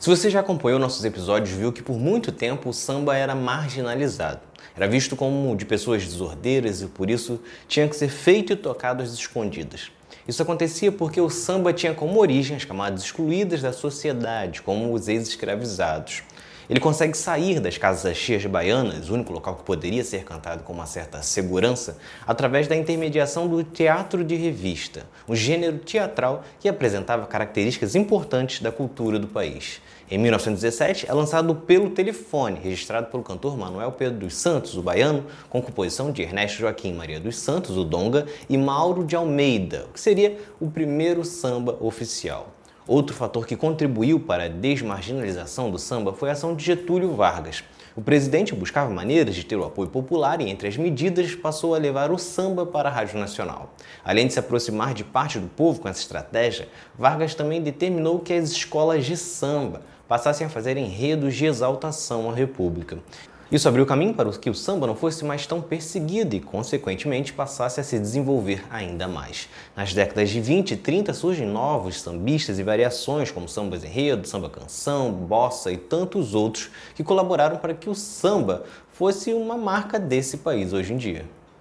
Se você já acompanhou nossos episódios, viu que por muito tempo o samba era marginalizado. Era visto como de pessoas desordeiras e por isso tinha que ser feito e tocado às escondidas. Isso acontecia porque o samba tinha como origem as camadas excluídas da sociedade, como os ex-escravizados. Ele consegue sair das casas cheias baianas, o único local que poderia ser cantado com uma certa segurança, através da intermediação do teatro de revista, um gênero teatral que apresentava características importantes da cultura do país. Em 1917 é lançado pelo telefone, registrado pelo cantor Manuel Pedro dos Santos, o baiano, com composição de Ernesto Joaquim Maria dos Santos, o Donga, e Mauro de Almeida, o que seria o primeiro samba oficial. Outro fator que contribuiu para a desmarginalização do samba foi a ação de Getúlio Vargas. O presidente buscava maneiras de ter o apoio popular e, entre as medidas, passou a levar o samba para a Rádio Nacional. Além de se aproximar de parte do povo com essa estratégia, Vargas também determinou que as escolas de samba passassem a fazer enredos de exaltação à República. Isso abriu caminho para que o samba não fosse mais tão perseguido e, consequentemente, passasse a se desenvolver ainda mais. Nas décadas de 20 e 30 surgem novos sambistas e variações como sambas enredo, samba canção, bossa e tantos outros que colaboraram para que o samba fosse uma marca desse país hoje em dia.